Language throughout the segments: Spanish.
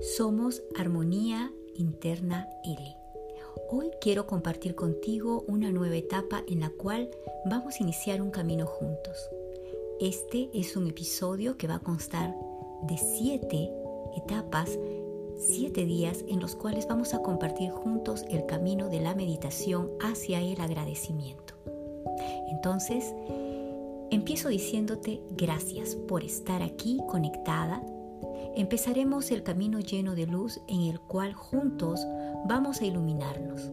Somos Armonía Interna L. Hoy quiero compartir contigo una nueva etapa en la cual vamos a iniciar un camino juntos. Este es un episodio que va a constar de siete etapas, siete días en los cuales vamos a compartir juntos el camino de la meditación hacia el agradecimiento. Entonces, empiezo diciéndote gracias por estar aquí conectada empezaremos el camino lleno de luz en el cual juntos vamos a iluminarnos.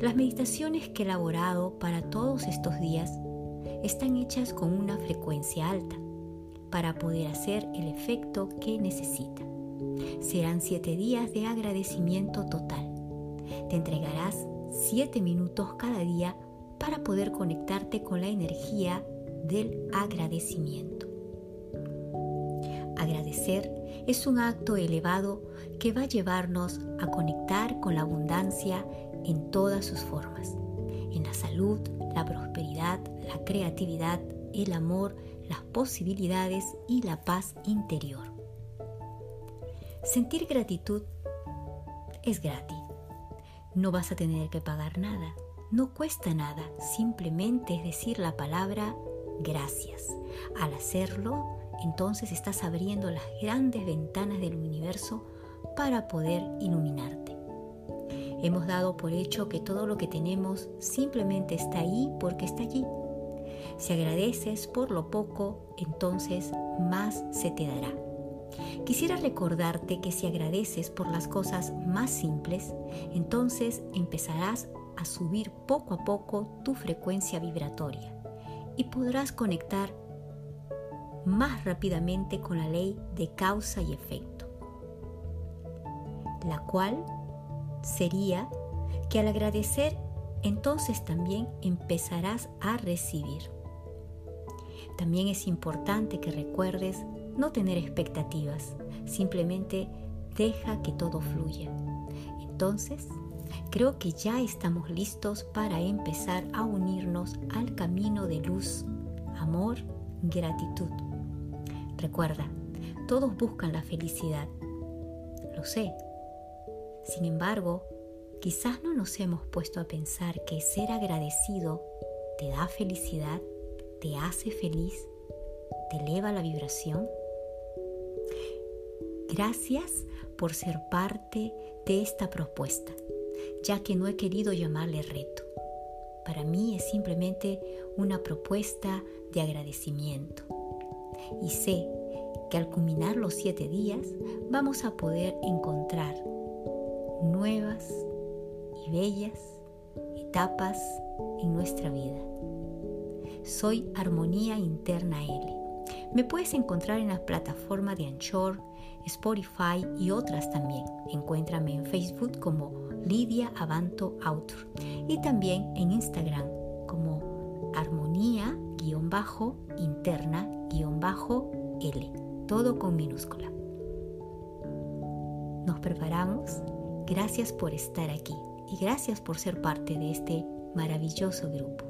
Las meditaciones que he elaborado para todos estos días están hechas con una frecuencia alta para poder hacer el efecto que necesita. Serán siete días de agradecimiento total. Te entregarás siete minutos cada día para poder conectarte con la energía del agradecimiento. Agradecer es un acto elevado que va a llevarnos a conectar con la abundancia en todas sus formas, en la salud, la prosperidad, la creatividad, el amor, las posibilidades y la paz interior. Sentir gratitud es gratis. No vas a tener que pagar nada. No cuesta nada. Simplemente es decir la palabra gracias. Al hacerlo, entonces estás abriendo las grandes ventanas del universo para poder iluminarte. Hemos dado por hecho que todo lo que tenemos simplemente está ahí porque está allí. Si agradeces por lo poco, entonces más se te dará. Quisiera recordarte que si agradeces por las cosas más simples, entonces empezarás a subir poco a poco tu frecuencia vibratoria y podrás conectar más rápidamente con la ley de causa y efecto, la cual sería que al agradecer entonces también empezarás a recibir. También es importante que recuerdes no tener expectativas, simplemente deja que todo fluya. Entonces, creo que ya estamos listos para empezar a unirnos al camino de luz, amor, gratitud. Recuerda, todos buscan la felicidad. Lo sé. Sin embargo, quizás no nos hemos puesto a pensar que ser agradecido te da felicidad, te hace feliz, te eleva la vibración. Gracias por ser parte de esta propuesta, ya que no he querido llamarle reto. Para mí es simplemente una propuesta de agradecimiento y sé que al culminar los siete días vamos a poder encontrar nuevas y bellas etapas en nuestra vida. Soy Armonía Interna L. Me puedes encontrar en las plataformas de Anchor, Spotify y otras también. Encuéntrame en Facebook como Lidia Avanto Autor y también en Instagram como armonía-interna-L, todo con minúscula. Nos preparamos. Gracias por estar aquí y gracias por ser parte de este maravilloso grupo.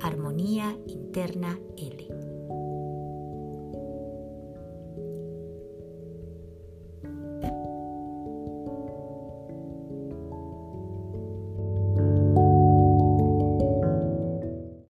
Armonía Interna L.